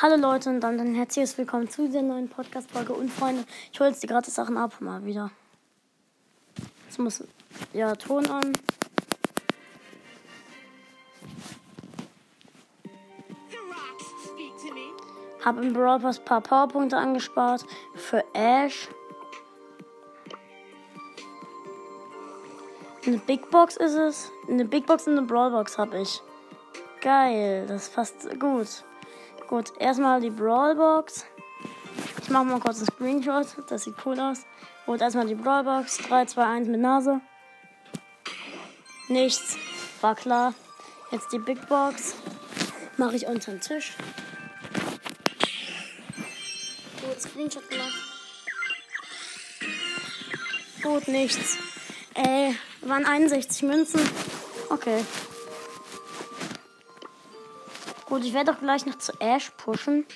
Hallo Leute und dann ein herzliches Willkommen zu dieser neuen Podcast-Folge. Und Freunde, ich hole jetzt die gratis Sachen ab, mal wieder. Jetzt muss, ja, Ton an. Habe im Brawl Pass ein paar Powerpunkte angespart für Ash. Eine Big Box ist es. Eine Big Box und eine Brawl Box habe ich. Geil, das ist fast gut. Gut, erstmal die Brawl Box. Ich mache mal kurz einen Screenshot, das sieht cool aus. Gut, erstmal die Brawl Box. 3, 2, 1 mit Nase. Nichts, war klar. Jetzt die Big Box. Mache ich unter den Tisch. Gut, Screenshot gemacht. Gut, nichts. Ey, waren 61 Münzen. Okay. Gut, ich werde doch gleich noch zu Ash pushen.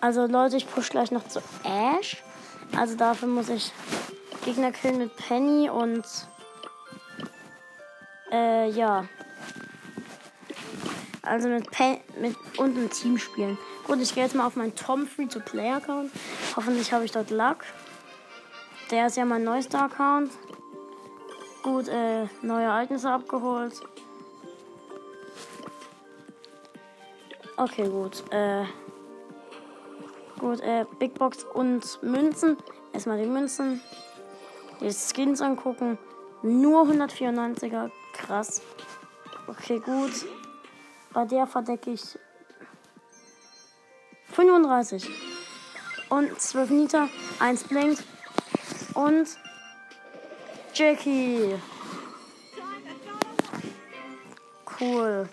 Also Leute, ich push gleich noch zu Ash. Also dafür muss ich Gegner killen mit Penny und äh, ja. Also mit Pen mit und ein Team spielen. Gut, ich gehe jetzt mal auf meinen Tom Free-to-Play-Account. Hoffentlich habe ich dort Luck. Der ist ja mein neuester Account. Gut, äh, neue Ereignisse abgeholt. Okay, gut. Äh, gut, äh, Big Box und Münzen. Erstmal die Münzen. Die Skins angucken. Nur 194er. Krass. Okay, gut. Bei der verdecke ich 35. Und 12 Niter. 1 blinkt. Und Jackie. Cool.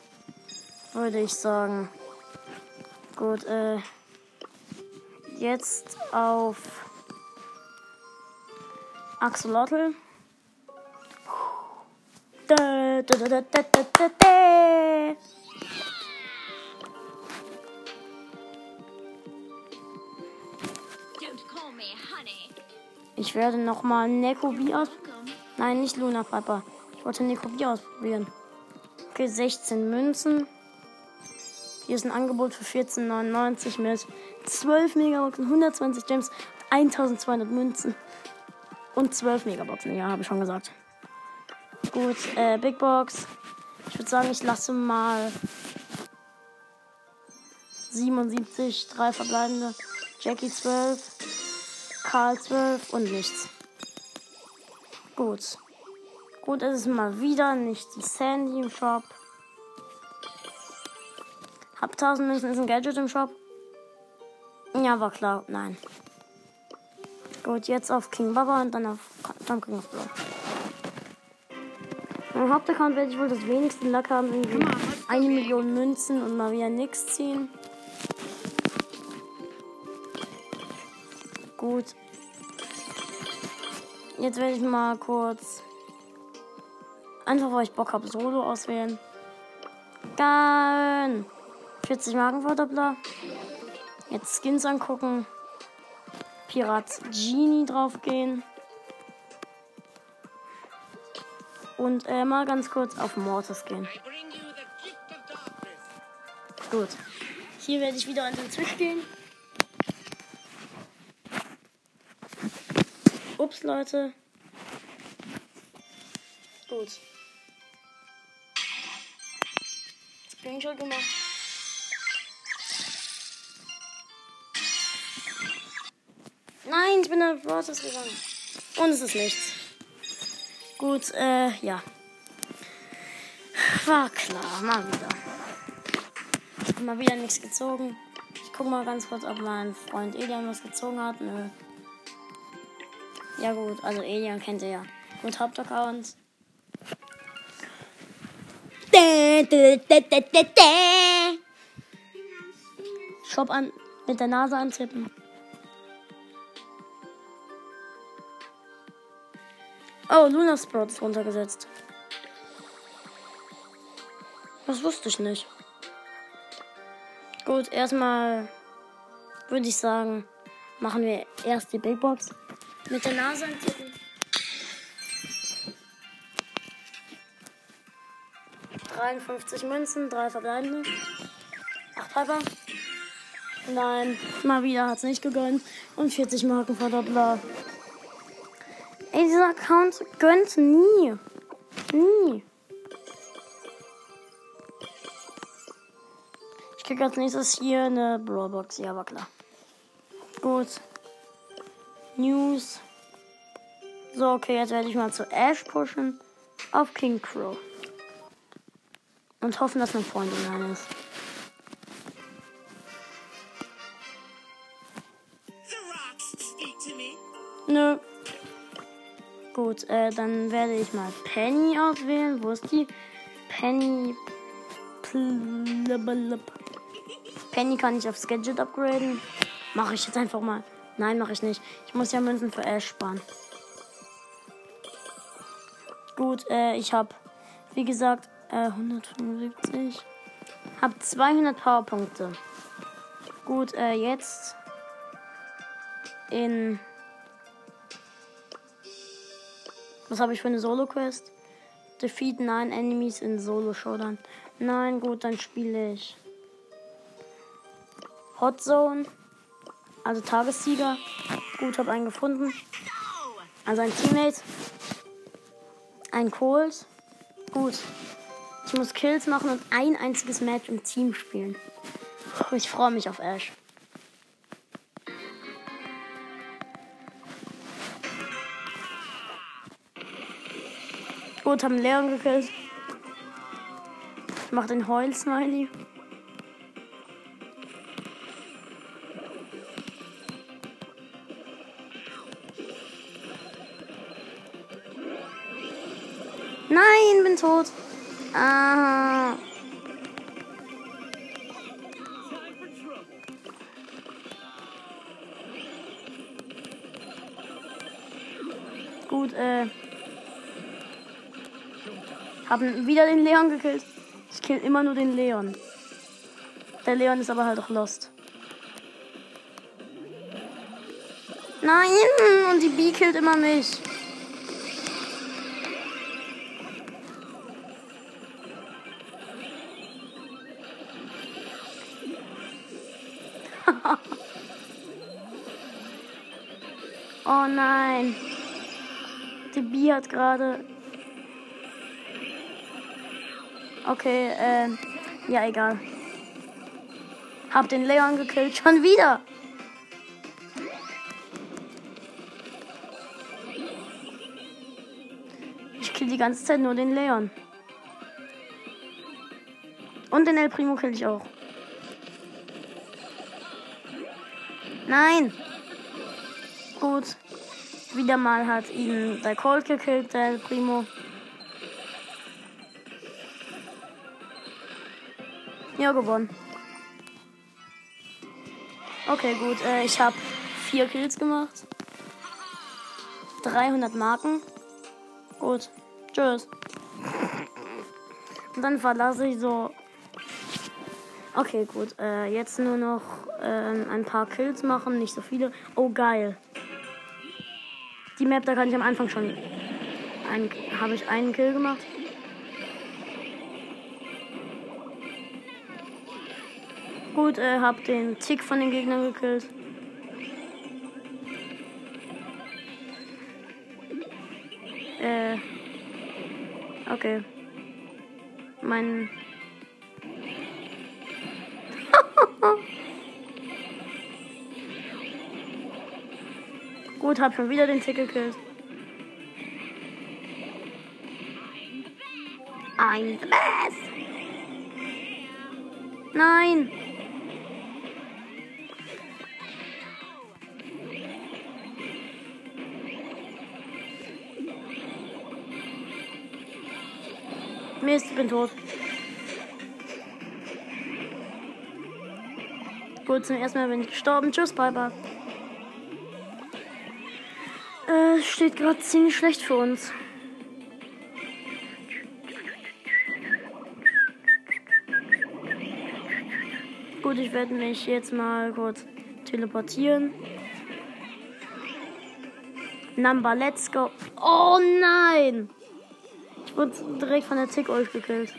Würde ich sagen. Gut, äh. Jetzt auf Axolotl. Da, da, da, da, da, da, da. Ich werde nochmal Nekobi aus. Nein, nicht Luna Piper. Ich wollte Nekobi ausprobieren. Okay, 16 Münzen. Hier ist ein Angebot für 14,99 mit 12 Megaboxen, 120 Gems, 1200 Münzen und 12 Megaboxen. Ja, habe ich schon gesagt. Gut, äh, Big Box. Ich würde sagen, ich lasse mal 77, drei verbleibende. Jackie 12, Karl 12 und nichts. Gut. Gut, es ist mal wieder nicht die Sandy im Shop. Hab 1000 Münzen, ist ein Gadget im Shop. Ja, war klar. Nein. Gut, jetzt auf King Baba und dann auf dann King of Blow. Mein Hauptaccount werde ich wohl das wenigste Lack haben. Irgendwie eine Million Münzen und mal wieder nichts ziehen. Gut. Jetzt werde ich mal kurz. Einfach weil ich Bock habe, Solo auswählen. Geil. 40 Markenverdoppler. Jetzt Skins angucken. Pirat Genie draufgehen. Und äh, mal ganz kurz auf Mortis gehen. Gut. Hier werde ich wieder an den Tisch gehen. Ups, Leute. Gut. Screenshot gemacht. Nein, ich bin auf Waters gegangen. Und es ist nichts. Gut, äh, ja. War klar, mal wieder. Ich habe mal wieder nichts gezogen. Ich guck mal ganz kurz, ob mein Freund Elian was gezogen hat. Nö. Ja gut, also Elian kennt ihr ja. Gut, Hauptaccount. Shop an mit der Nase antippen. Oh, Luna Sprout ist runtergesetzt. Das wusste ich nicht. Gut, erstmal würde ich sagen, machen wir erst die Big Box. Mit der Nase antippen. 53 Münzen, 3 verbleibende. 8 Piper. Nein, mal wieder hat es nicht gegönnt. Und 40 Marken Verdoppler. Ey, dieser Account gönnt nie. Nie. Ich krieg als nächstes hier eine Brawlbox. Ja, war klar. Gut. News. So, okay, jetzt werde ich mal zu Ash pushen. Auf King Crow. Und hoffen, dass mein Freund online ist. Nö. Gut, äh, dann werde ich mal Penny auswählen. Wo ist die? Penny. Penny kann ich aufs Gadget upgraden. Mache ich jetzt einfach mal. Nein, mache ich nicht. Ich muss ja Münzen für Ash sparen. Gut, äh, ich habe, wie gesagt, äh, 175. Hab 200 Powerpunkte. Gut, äh, jetzt in Was habe ich für eine Solo-Quest? Defeat 9 Enemies in Solo Showdown. Nein, gut, dann spiele ich Hot Zone. Also Tagessieger. Gut, habe einen gefunden. Also ein Teammate. Ein Cold. Gut. Ich muss Kills machen und ein einziges Match im Team spielen. Ich freue mich auf Ash. Gut, haben Leon gekillt. Ich mach den Heul-Smiley. Tot. Ah. Gut, äh. Haben wieder den Leon gekillt. Ich kill immer nur den Leon. Der Leon ist aber halt auch lost. Nein! Und die B killt immer mich. Oh nein. Die B hat gerade Okay, äh, ja, egal. Hab den Leon gekillt. Schon wieder. Ich kill die ganze Zeit nur den Leon. Und den El Primo kill ich auch. Nein. Gut. Wieder mal hat ihn der Colt gekillt, der Primo. Ja, gewonnen. Okay, gut. Äh, ich habe vier Kills gemacht. 300 Marken. Gut. Tschüss. Und dann verlasse ich so. Okay, gut. Äh, jetzt nur noch äh, ein paar Kills machen, nicht so viele. Oh, geil. Die Map, da kann ich am Anfang schon. Habe ich einen Kill gemacht. Gut, äh, hab den Tick von den Gegnern gekillt. Äh. Okay. Mein. Gut, hab schon wieder den Tick gekillt. Ein Bass. Nein. Mist, ich bin tot. Gut, zum ersten Mal bin ich gestorben. Tschüss, bye bye. Steht gerade ziemlich schlecht für uns. Gut, ich werde mich jetzt mal kurz teleportieren. Number, let's go. Oh nein! wurde direkt von der Tick euch gekillt.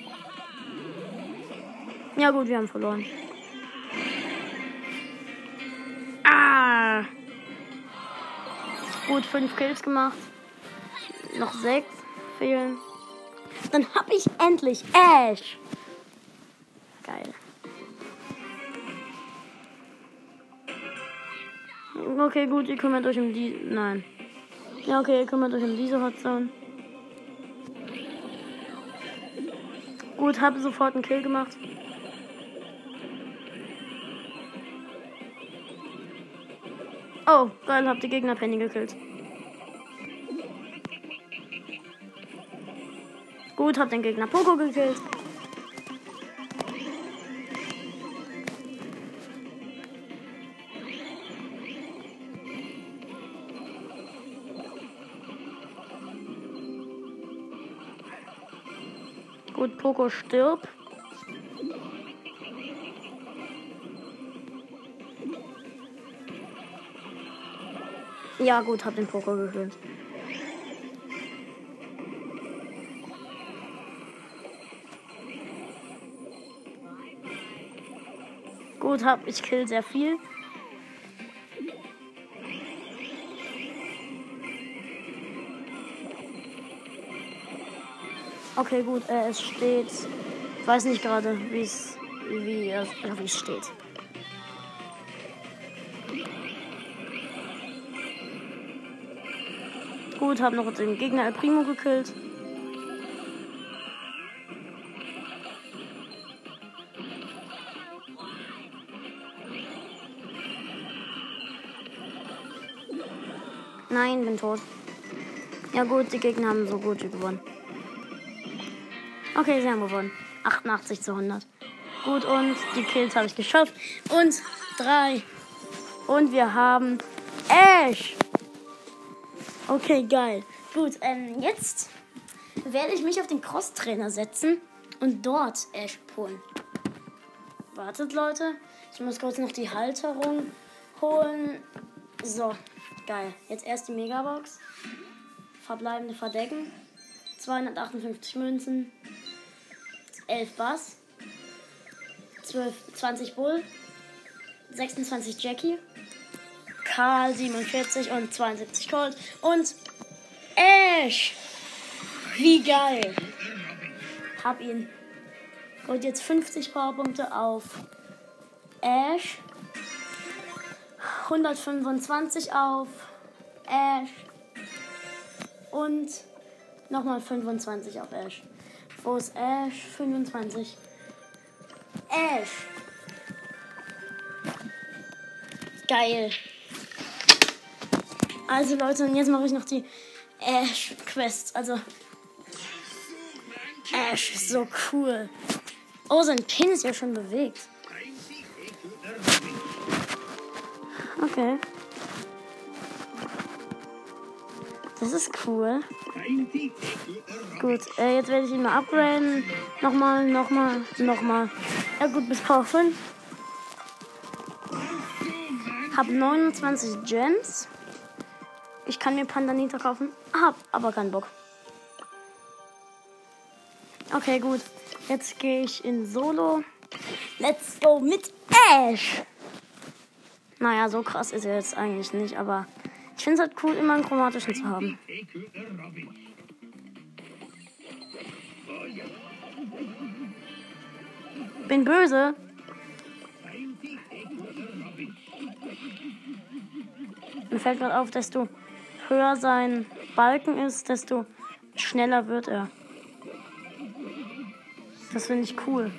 Ja gut, wir haben verloren. Gut, fünf Kills gemacht. Noch sechs fehlen. Dann hab ich endlich Ash. Geil. Okay, gut, ihr kümmert euch um die. Nein. Ja, okay, ihr kümmert euch um diese Hotzone. Gut, habe sofort einen Kill gemacht. Oh, geil, hab die Gegner Penny gekillt. Gut, hab den Gegner Poco gekillt. Gut, Poco stirbt. Ja, gut, hab den Poco gekillt. Gut, hab ich kill sehr viel. Okay, gut, äh, es steht. Ich weiß nicht gerade, wie es wie es wie es steht. Gut, hab noch den Gegner El Primo gekillt. Nein, bin tot. Ja gut, die Gegner haben so gut wie gewonnen. Okay, sie haben gewonnen. 88 zu 100. Gut, und die Kills habe ich geschafft. Und drei. Und wir haben Ash. Okay, geil. Gut, ähm, jetzt werde ich mich auf den Cross-Trainer setzen und dort Ash holen. Wartet, Leute. Ich muss kurz noch die Halterung holen. So, geil. Jetzt erst die Megabox. Verbleibende verdecken. 258 Münzen. 11 Bass. 12, 20 Bull. 26 Jackie. Karl 47 und 72 Colt. Und Ash. Wie geil. Hab ihn. Gut, jetzt 50 Powerpunkte auf Ash. 125 auf Ash. Und nochmal 25 auf Ash. Wo ist Ash? 25. Ash. Geil. Also Leute, und jetzt mache ich noch die Ash Quest. Also Ash ist so cool. Oh, sein Pin ist ja schon bewegt. Okay. Das ist cool. Gut, äh, jetzt werde ich ihn mal upgraden. Nochmal, nochmal, nochmal. Ja gut, bis Power 5. Hab 29 Gems. Ich kann mir Pandanita kaufen. Hab aber keinen Bock. Okay, gut. Jetzt gehe ich in Solo. Let's go mit Ash. Naja, so krass ist er jetzt eigentlich nicht, aber ich finde es halt cool, immer einen chromatischen zu haben. Bin böse. Mir fällt gerade auf, desto höher sein Balken ist, desto schneller wird er. Das finde ich cool.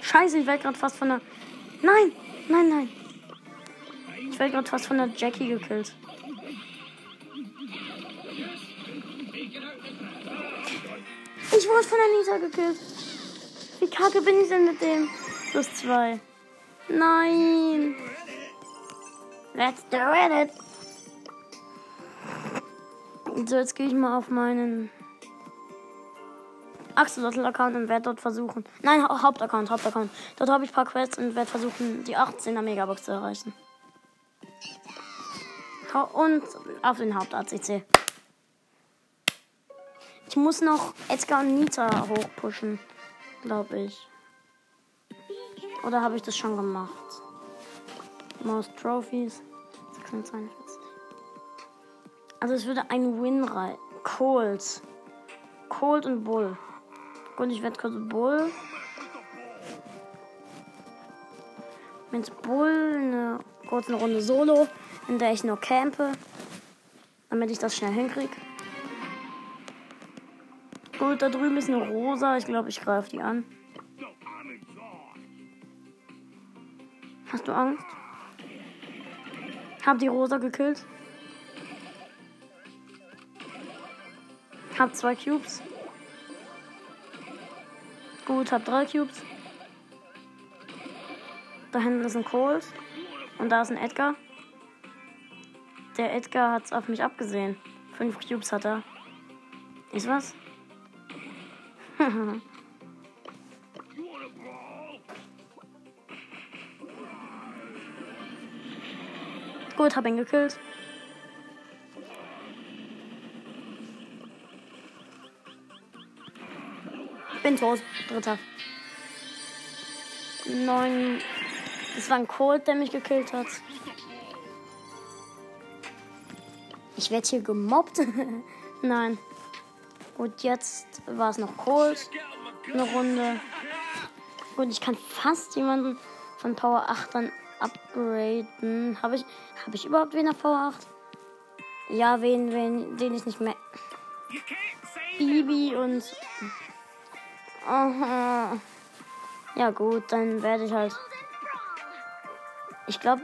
Scheiße, ich werde gerade fast von der. Nein, nein, nein. Ich werde gerade fast von der Jackie gekillt. Ich wurde von der Nita gekillt. Wie kacke bin ich denn mit dem? Plus zwei. Nein. Let's do it. So, jetzt gehe ich mal auf meinen Axolotl-Account und werde dort versuchen. Nein, ha Hauptaccount, Hauptaccount. Dort habe ich ein paar Quests und werde versuchen, die 18er Megabox zu erreichen. Und auf den Haupt-ACC. Ich muss noch Edgar und Nita hochpushen, glaube ich. Oder habe ich das schon gemacht? Most Trophies. 42. Also es würde ein Win rein. Cold. Cold und Bull. Gut, ich werde kurz Bull. Mit Bull eine kurze Runde Solo, in der ich nur campe. Damit ich das schnell hinkriege. Gut, da drüben ist eine Rosa. Ich glaube, ich greife die an. Hast du Angst? Hab die Rosa gekillt. Hab zwei Cubes. Gut, hab drei Cubes. Da hinten ist ein Colt. Und da ist ein Edgar. Der Edgar hat's auf mich abgesehen. Fünf Cubes hat er. Ist was? Gut, hab ihn gekillt. Bin tot. Dritter. Neun. Das war ein Colt, der mich gekillt hat. Ich werde hier gemobbt. Nein. Gut, jetzt war es noch Colt. Eine Runde. Gut, ich kann fast jemanden von Power 8 dann upgraden. Habe ich, hab ich überhaupt wen auf Power 8? Ja, wen, wen, den ich nicht mehr. Bibi und. Aha. Ja, gut, dann werde ich halt. Ich glaube,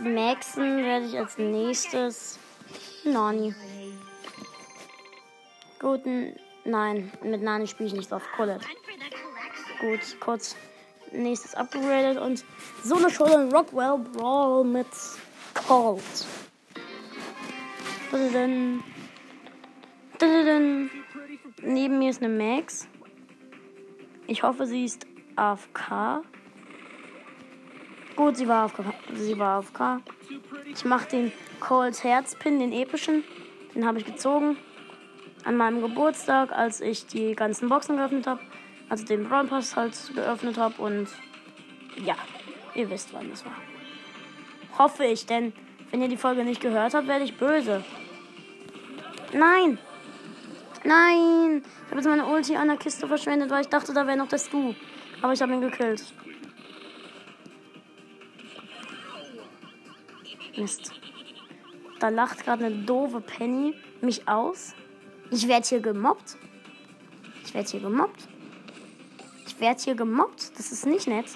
Maxen werde ich als nächstes. Nani. Gut, nein, mit Nani spiele ich nicht auf Colette. Gut, kurz nächstes upgradet und so eine Schule Rockwell Brawl mit Colt. Neben mir ist eine Max. Ich hoffe, sie ist AFK. Gut, sie war AFK. Sie war AFK. Ich mache den Colt Herzpin, den epischen. Den habe ich gezogen. An meinem Geburtstag, als ich die ganzen Boxen geöffnet habe also den Brawl Pass halt geöffnet habe und ja, ihr wisst, wann das war. Hoffe ich, denn wenn ihr die Folge nicht gehört habt, werde ich böse. Nein! Nein! Ich habe jetzt meine Ulti an der Kiste verschwendet, weil ich dachte, da wäre noch das Du. Aber ich habe ihn gekillt. Mist. Da lacht gerade eine doofe Penny mich aus. Ich werde hier gemobbt. Ich werde hier gemobbt. Ich werde hier gemobbt. Das ist nicht nett.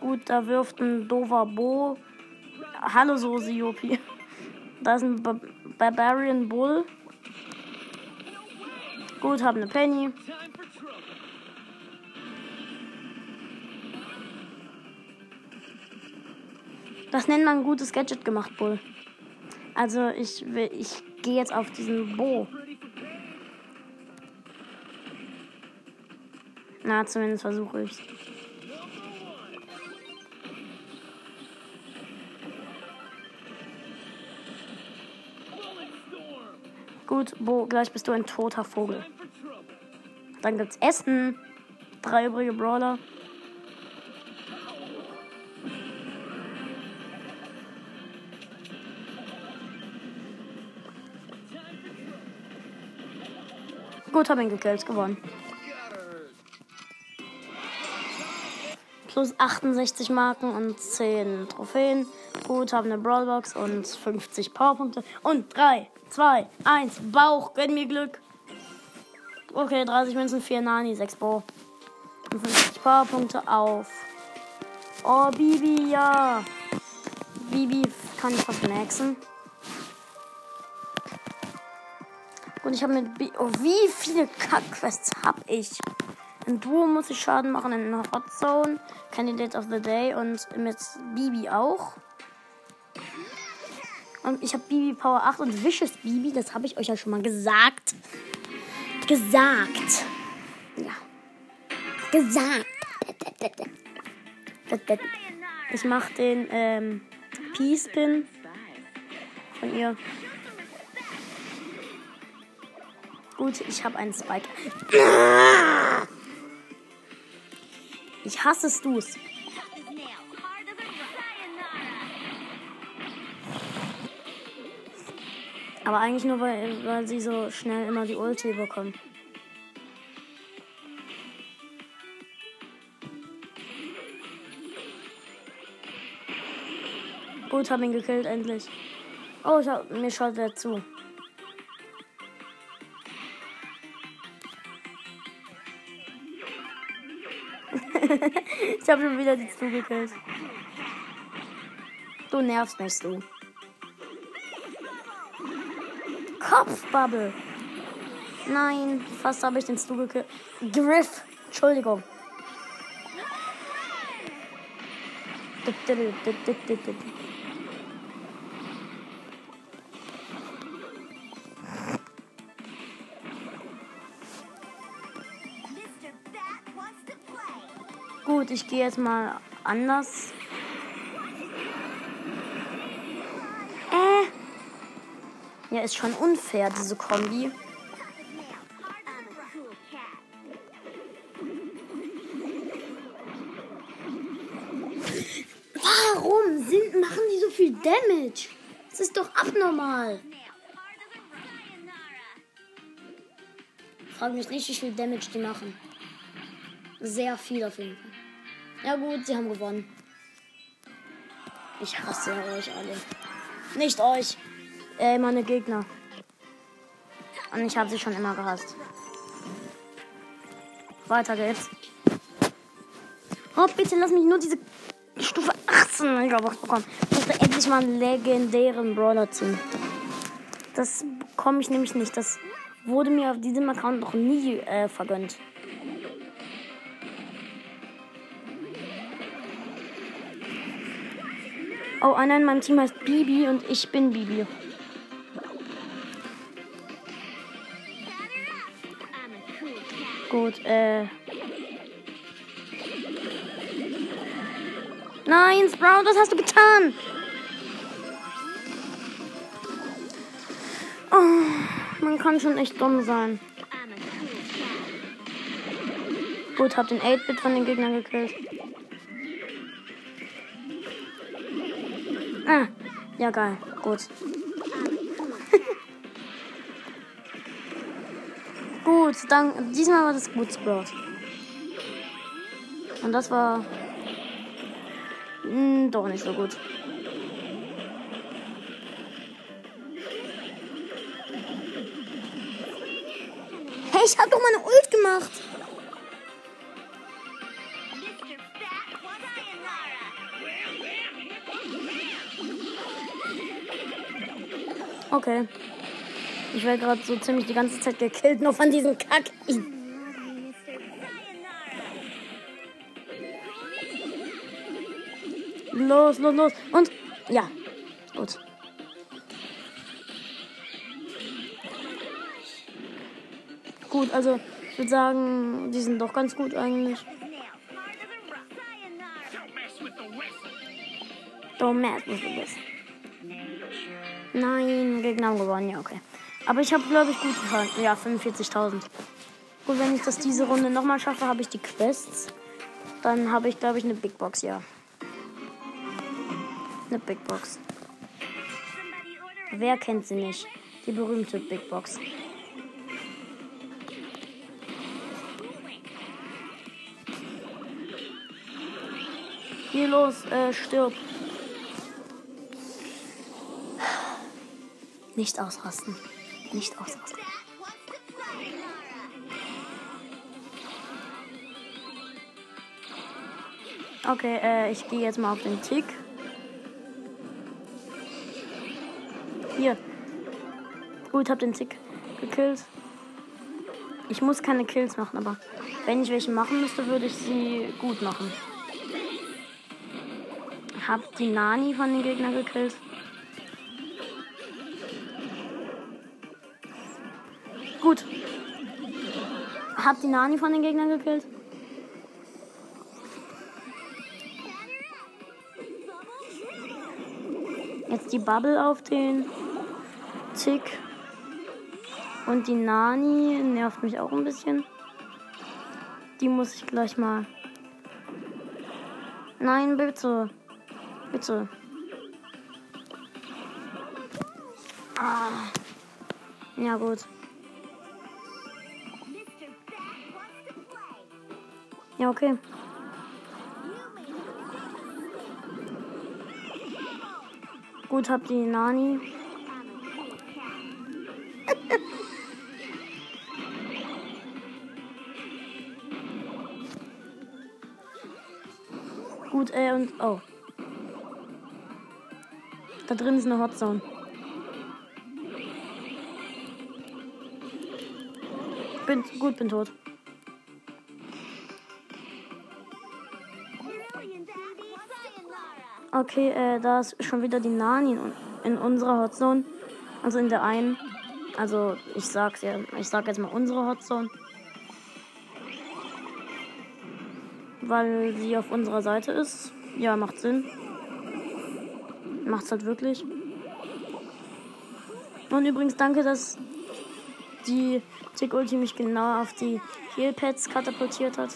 Gut, da wirft ein doofer Bo. Hallo Sosiopi. Da ist ein Bar Barbarian Bull. Gut, hab eine Penny. Das nennt man ein gutes Gadget gemacht, Bull. Also ich will, ich gehe jetzt auf diesen Bo. Na, zumindest versuche ich Gut, Bo, gleich bist du ein toter Vogel. Dann gibt's Essen. Drei übrige Brawler. Gut, hab ihn gekillt, gewonnen. Plus 68 Marken und 10 Trophäen. Gut, haben eine Brawlbox und 50 Powerpunkte. Und 3, 2, 1, Bauch, gönn mir Glück. Okay, 30 Münzen, 4 Nani, 6 Bo. Und 50 Powerpunkte auf. Oh, Bibi, ja. Bibi kann ich fast Und ich habe mit. B oh, wie viele Kackquests habe ich? In Duo muss ich Schaden machen, in Hot Zone, Candidate of the Day und mit Bibi auch. Und ich habe Bibi Power 8 und Vicious Bibi, das habe ich euch ja schon mal gesagt. Gesagt. Ja. Gesagt. Ich mache den, ähm, P-Spin von ihr. Gut, ich habe einen Spike. Ich hasse Stu's. Aber eigentlich nur, weil, weil sie so schnell immer die Ulti bekommen. Gut, hab ihn gekillt, endlich. Oh, ich hab, mir schaut wer zu. Ich habe schon wieder die zugekillt. Du nervst mich, du. Kopfbubble. Nein, fast habe ich den Stu gekillt. Griff. Entschuldigung. Ich gehe jetzt mal anders. Äh. Ja, ist schon unfair, diese Kombi. Warum sind, machen die so viel Damage? Das ist doch abnormal. Frag mich nicht, wie viel Damage die machen. Sehr viel auf jeden Fall. Ja gut, sie haben gewonnen. Ich hasse euch alle. Nicht euch. Ey, meine Gegner. Und ich habe sie schon immer gehasst. Weiter geht's. Oh, bitte lass mich nur diese Stufe 18 Robux bekommen. Ich möchte endlich mal einen legendären Brawler ziehen. Das bekomme ich nämlich nicht. Das wurde mir auf diesem Account noch nie äh, vergönnt. Oh, einer in meinem Team heißt Bibi und ich bin Bibi. Gut, äh. Nein, Sprout, was hast du getan? Oh, man kann schon echt dumm sein. Gut, hab den 8-Bit von den Gegnern gekillt. Ja geil, gut. gut, dann diesmal war das gut, Sprout. Und das war mh, hm, doch nicht so gut. Hey, ich hab doch meine Ult gemacht. Okay. Ich werde gerade so ziemlich die ganze Zeit gekillt, nur von diesem Kack. Los, los, los. Und ja, gut. Gut, also ich würde sagen, die sind doch ganz gut eigentlich. Don't mess with the West. Nein, Gegner haben gewonnen, ja, okay. Aber ich habe, glaube ich, gut gefahren. Ja, 45.000. Gut, wenn ich das diese Runde nochmal schaffe, habe ich die Quests. Dann habe ich, glaube ich, eine Big Box, ja. Eine Big Box. Wer kennt sie nicht? Die berühmte Big Box. Hier los, äh, stirb. Nicht ausrasten. Nicht ausrasten. Okay, äh, ich gehe jetzt mal auf den Tick. Hier. Gut, hab den Tick gekillt. Ich muss keine Kills machen, aber wenn ich welche machen müsste, würde ich sie gut machen. Hab die Nani von den Gegnern gekillt. Gut. Hab die Nani von den Gegnern gekillt. die Bubble auf den Tick. Und die Nani nervt mich auch ein bisschen. Die muss ich gleich mal. Nein, bitte. Bitte. Ah. Ja, gut. Ja, okay. Gut, hab die Nani. Gut, äh, und. Oh. Da drin ist eine Hotzone. Bin gut, bin tot. Okay, äh, da ist schon wieder die Nani in, in unserer Hotzone. Also in der einen. Also ich sag's ja, ich sag jetzt mal unsere Hotzone. Weil sie auf unserer Seite ist. Ja, macht Sinn. Macht's halt wirklich. Und übrigens danke, dass die Tick Ulti mich genau auf die Heal Pads katapultiert hat.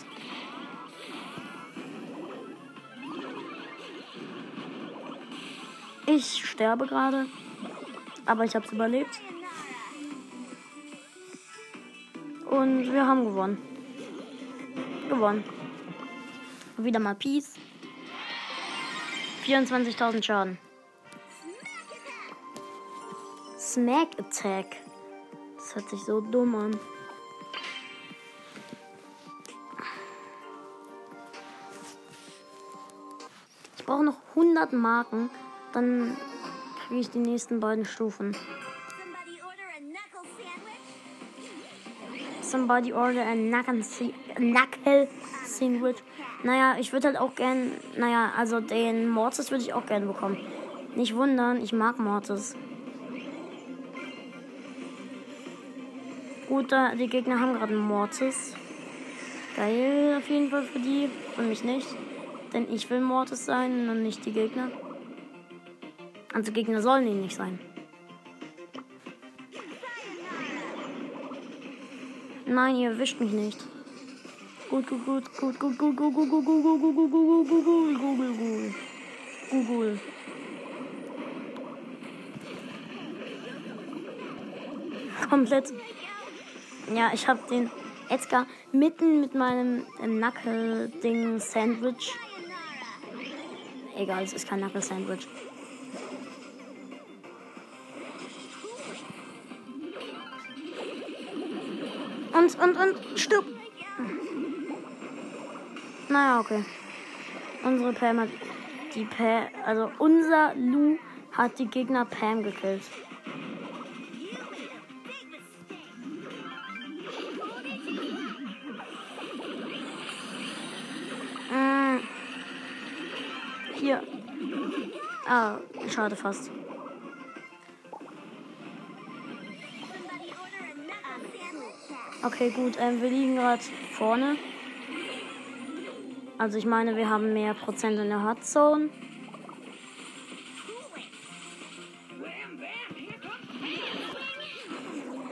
Ich sterbe gerade, aber ich habe es überlebt. Und wir haben gewonnen. Gewonnen. Wieder mal Peace. 24.000 Schaden. Smack Attack. Das hört sich so dumm an. Ich brauche noch 100 Marken, dann kriege ich die nächsten beiden Stufen. Somebody order a Knuckle Sandwich. Naja, ich würde halt auch gern, naja, also den Mortis würde ich auch gerne bekommen. Nicht wundern, ich mag Mortis. Gut, die Gegner haben gerade einen Mortis. Geil auf jeden Fall für die. Für mich nicht. Denn ich will Mortis sein und nicht die Gegner. Also Gegner sollen ihn nicht sein. Nein, ihr erwischt mich nicht. Gut, gut, gut, gut, gut, gut, gut, gut, gut, gut, gut, gut, gut, gut, gut, gut, Google, Google. Google. Komplett. Ja, ich habe den Edgar mitten mit meinem Knuckle-Ding Sandwich. Egal, es ist kein Knuckle-Sandwich. Und, und, und, stirb. Naja, okay. Unsere Pam hat die Pam, also unser Lu hat die Gegner Pam gekillt. Mm. Hier. Ah, schade fast. Okay, gut. Ähm, wir liegen gerade vorne. Also ich meine, wir haben mehr Prozent in der Hot Zone.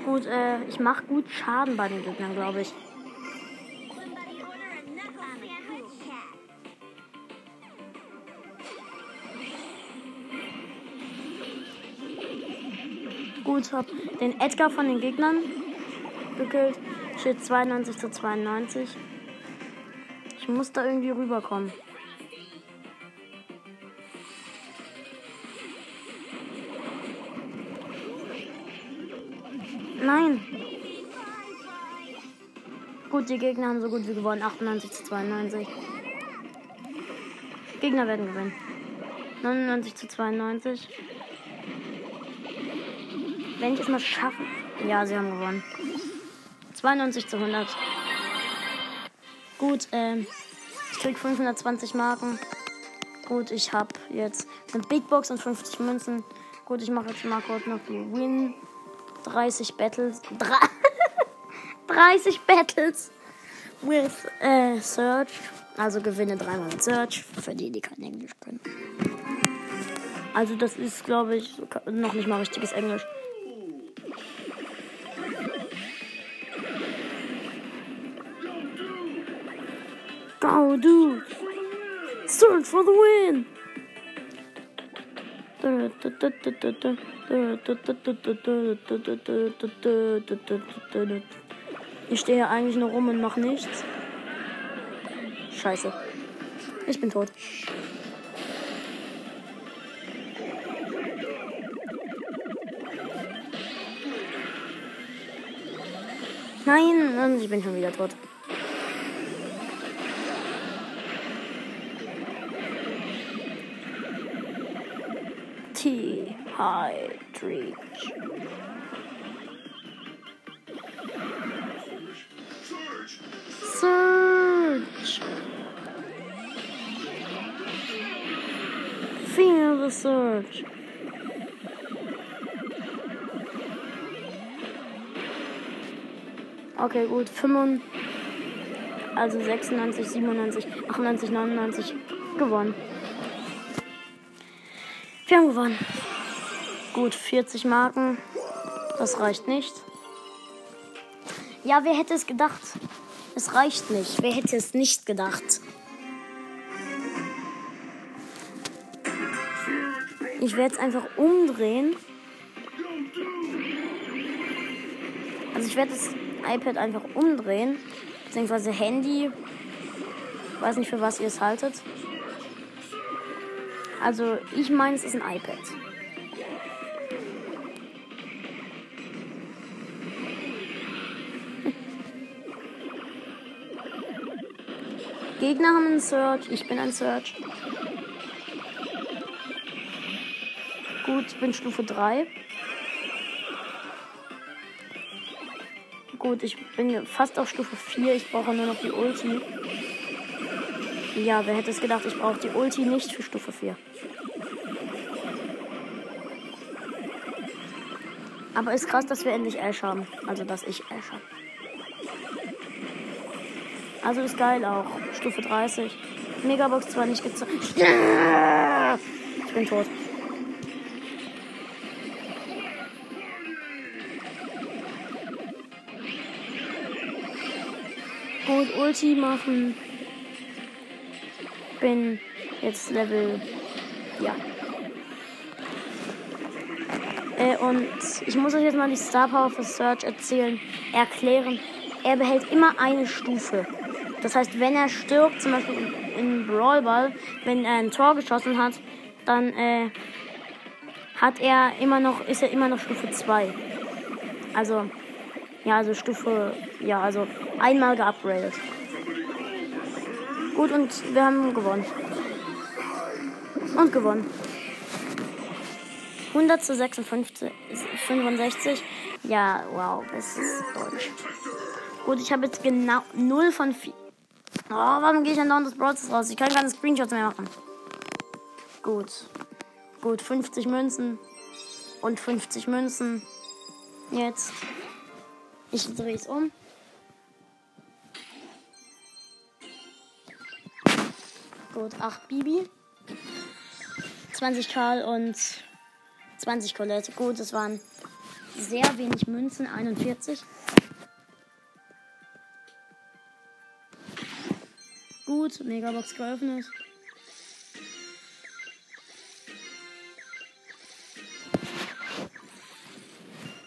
Gut, äh, ich mache gut Schaden bei den Gegnern, glaube ich. Gut, hab den Edgar von den Gegnern gekillt. Steht 92 zu 92. Ich muss da irgendwie rüberkommen. Nein. Gut, die Gegner haben so gut wie gewonnen. 98 zu 92. Gegner werden gewinnen. 99 zu 92. Wenn ich es mal schaffe. Ja, sie haben gewonnen. 92 zu 100. Gut, ähm, ich krieg 520 Marken. Gut, ich habe jetzt eine Big Box und 50 Münzen. Gut, ich mache jetzt mal kurz noch die Win. 30 Battles. 30 Battles with äh, Search. Also gewinne dreimal mit Search. Für die, die kein Englisch können. Also das ist, glaube ich, noch nicht mal richtiges Englisch. Dude! Search for the win! Ich stehe hier eigentlich nur rum und mache nichts. Scheiße. Ich bin tot. Nein, ich bin schon wieder tot. T. High Reach. Search. The search. Okay, gut. 5, also 96, 97, 98, 99 gewonnen. Wir haben gewonnen. Gut, 40 Marken. Das reicht nicht. Ja, wer hätte es gedacht? Es reicht nicht. Wer hätte es nicht gedacht? Ich werde es einfach umdrehen. Also ich werde das iPad einfach umdrehen. Beziehungsweise Handy. Weiß nicht, für was ihr es haltet. Also ich meine, es ist ein iPad. Gegner haben einen Search, ich bin ein Search. Gut, ich bin Stufe 3. Gut, ich bin fast auf Stufe 4. Ich brauche nur noch die Ulti. Ja, wer hätte es gedacht, ich brauche die Ulti nicht für Stufe 4. Aber ist krass, dass wir endlich Ash haben. Also, dass ich Ash habe. Also ist geil auch. Stufe 30. Megabox zwar nicht gezeigt. Ich bin tot. Gut, Ulti machen. Bin jetzt Level. Ja. Äh, und ich muss euch jetzt mal die Star Power für Search erzählen, erklären. Er behält immer eine Stufe. Das heißt, wenn er stirbt, zum Beispiel in Brawl Ball, wenn er ein Tor geschossen hat, dann äh, hat er immer noch, ist er immer noch Stufe 2. Also, ja, also Stufe, ja, also einmal geupgradet. Gut, und wir haben gewonnen. Und gewonnen. 100 zu 56, 65. Ja, wow, das ist deutsch. Gut, ich habe jetzt genau 0 von 4. Oh, warum gehe ich denn da das Brawl raus? Ich kann keine Screenshots mehr machen. Gut. Gut, 50 Münzen. Und 50 Münzen. Jetzt. Ich drehe es um. Gut, 8 Bibi. 20 Karl und 20 Colette. Gut, es waren sehr wenig Münzen, 41. Gut, Megabox geöffnet.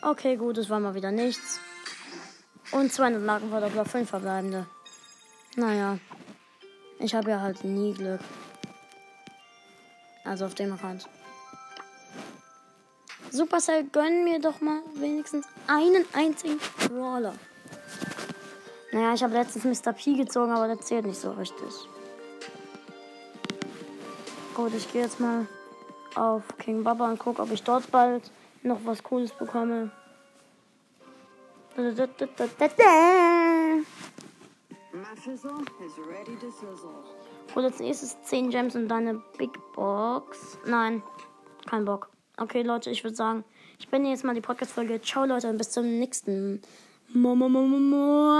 Okay, gut, es war mal wieder nichts. Und 200 Marken war doch 5 verbleibende. Naja, ich habe ja halt nie Glück. Also auf dem Rand. Supercell, gönn mir doch mal wenigstens einen einzigen Brawler. Naja, ich habe letztens Mr. P gezogen, aber das zählt nicht so richtig. Gut, ich gehe jetzt mal auf King Baba und gucke, ob ich dort bald noch was Cooles bekomme. Gut, als nächstes 10 Gems und dann eine Big Box. Nein, kein Bock. Okay, Leute, ich würde sagen, ich beende jetzt mal die Podcast-Folge. Ciao, Leute, und bis zum nächsten Mal.